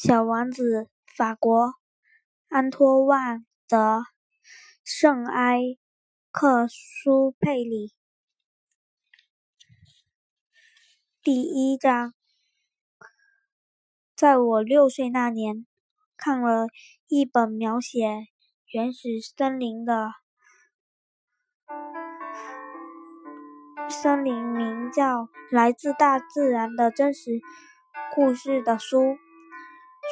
小王子，法国，安托万·德·圣埃克苏佩里。第一章，在我六岁那年，看了一本描写原始森林的森林，名叫《来自大自然的真实故事》的书。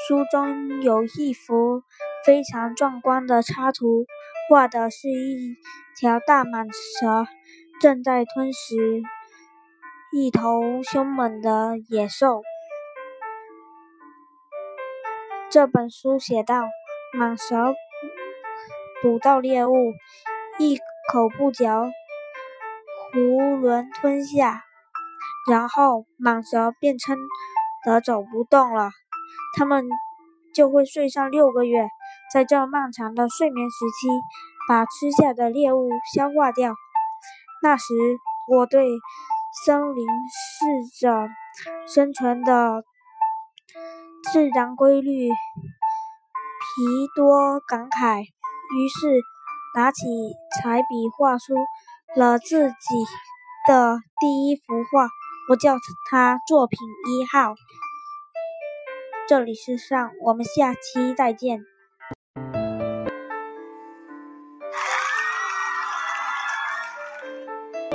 书中有一幅非常壮观的插图，画的是一条大蟒蛇正在吞食一头凶猛的野兽。这本书写道：蟒蛇捕到猎物，一口不嚼，囫囵吞下，然后蟒蛇便撑得走不动了。它们就会睡上六个月，在这漫长的睡眠时期，把吃下的猎物消化掉。那时，我对森林适者生存的自然规律颇多感慨，于是拿起彩笔画出了自己的第一幅画，我叫它作品一号。这里是上，我们下期再见。